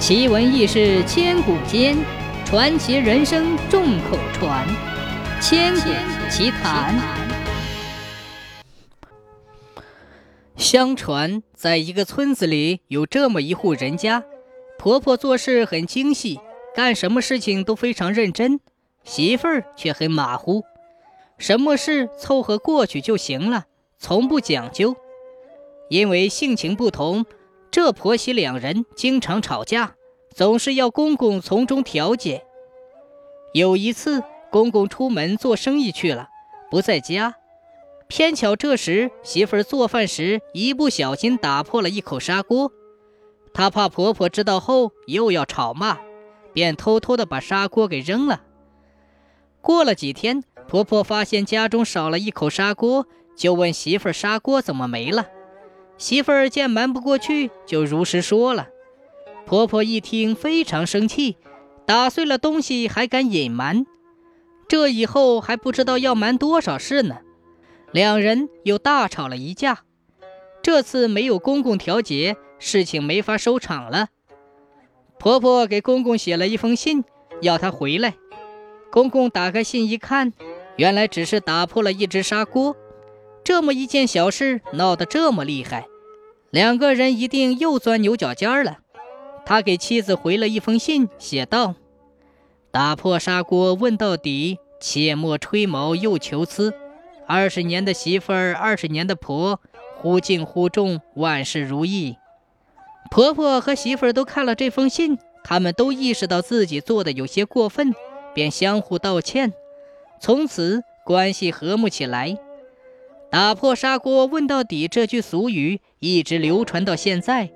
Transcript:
奇闻异事千古间，传奇人生众口传。千古奇谈。相传，在一个村子里有这么一户人家，婆婆做事很精细，干什么事情都非常认真，媳妇儿却很马虎，什么事凑合过去就行了，从不讲究。因为性情不同。这婆媳两人经常吵架，总是要公公从中调解。有一次，公公出门做生意去了，不在家。偏巧这时媳妇儿做饭时一不小心打破了一口砂锅，她怕婆婆知道后又要吵骂，便偷偷的把砂锅给扔了。过了几天，婆婆发现家中少了一口砂锅，就问媳妇儿：“砂锅怎么没了？”媳妇儿见瞒不过去，就如实说了。婆婆一听非常生气，打碎了东西还敢隐瞒，这以后还不知道要瞒多少事呢。两人又大吵了一架。这次没有公公调解，事情没法收场了。婆婆给公公写了一封信，要他回来。公公打开信一看，原来只是打破了一只砂锅。这么一件小事闹得这么厉害，两个人一定又钻牛角尖了。他给妻子回了一封信，写道：“打破砂锅问到底，切莫吹毛又求疵。二十年的媳妇儿，二十年的婆，忽近忽重，万事如意。”婆婆和媳妇儿都看了这封信，他们都意识到自己做的有些过分，便相互道歉，从此关系和睦起来。打破砂锅问到底这句俗语一直流传到现在，